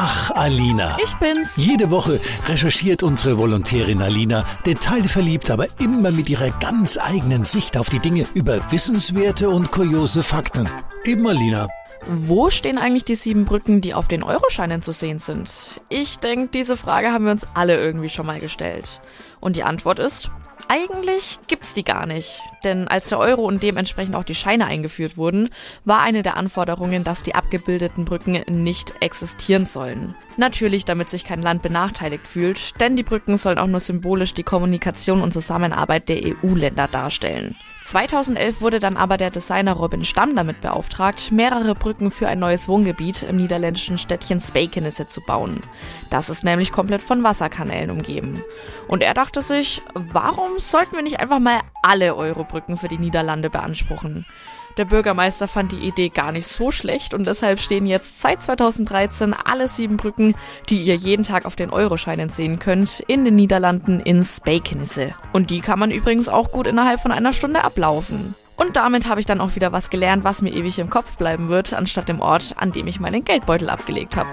Ach, Alina. Ich bin's. Jede Woche recherchiert unsere Volontärin Alina, detailverliebt, aber immer mit ihrer ganz eigenen Sicht auf die Dinge über wissenswerte und kuriose Fakten. Eben Alina. Wo stehen eigentlich die sieben Brücken, die auf den Euroscheinen zu sehen sind? Ich denke, diese Frage haben wir uns alle irgendwie schon mal gestellt. Und die Antwort ist, eigentlich gibt's die gar nicht. Denn als der Euro und dementsprechend auch die Scheine eingeführt wurden, war eine der Anforderungen, dass die abgebildeten Brücken nicht existieren sollen. Natürlich, damit sich kein Land benachteiligt fühlt, denn die Brücken sollen auch nur symbolisch die Kommunikation und Zusammenarbeit der EU-Länder darstellen. 2011 wurde dann aber der Designer Robin Stamm damit beauftragt, mehrere Brücken für ein neues Wohngebiet im niederländischen Städtchen Spijkenisse zu bauen. Das ist nämlich komplett von Wasserkanälen umgeben. Und er dachte sich, warum sollten wir nicht einfach mal alle Eurobrücken für die Niederlande beanspruchen? Der Bürgermeister fand die Idee gar nicht so schlecht und deshalb stehen jetzt seit 2013 alle sieben Brücken, die ihr jeden Tag auf den Euroscheinen sehen könnt, in den Niederlanden in Spijkenisse. Und die kann man übrigens auch gut innerhalb von einer Stunde ablaufen. Und damit habe ich dann auch wieder was gelernt, was mir ewig im Kopf bleiben wird, anstatt dem Ort, an dem ich meinen Geldbeutel abgelegt habe.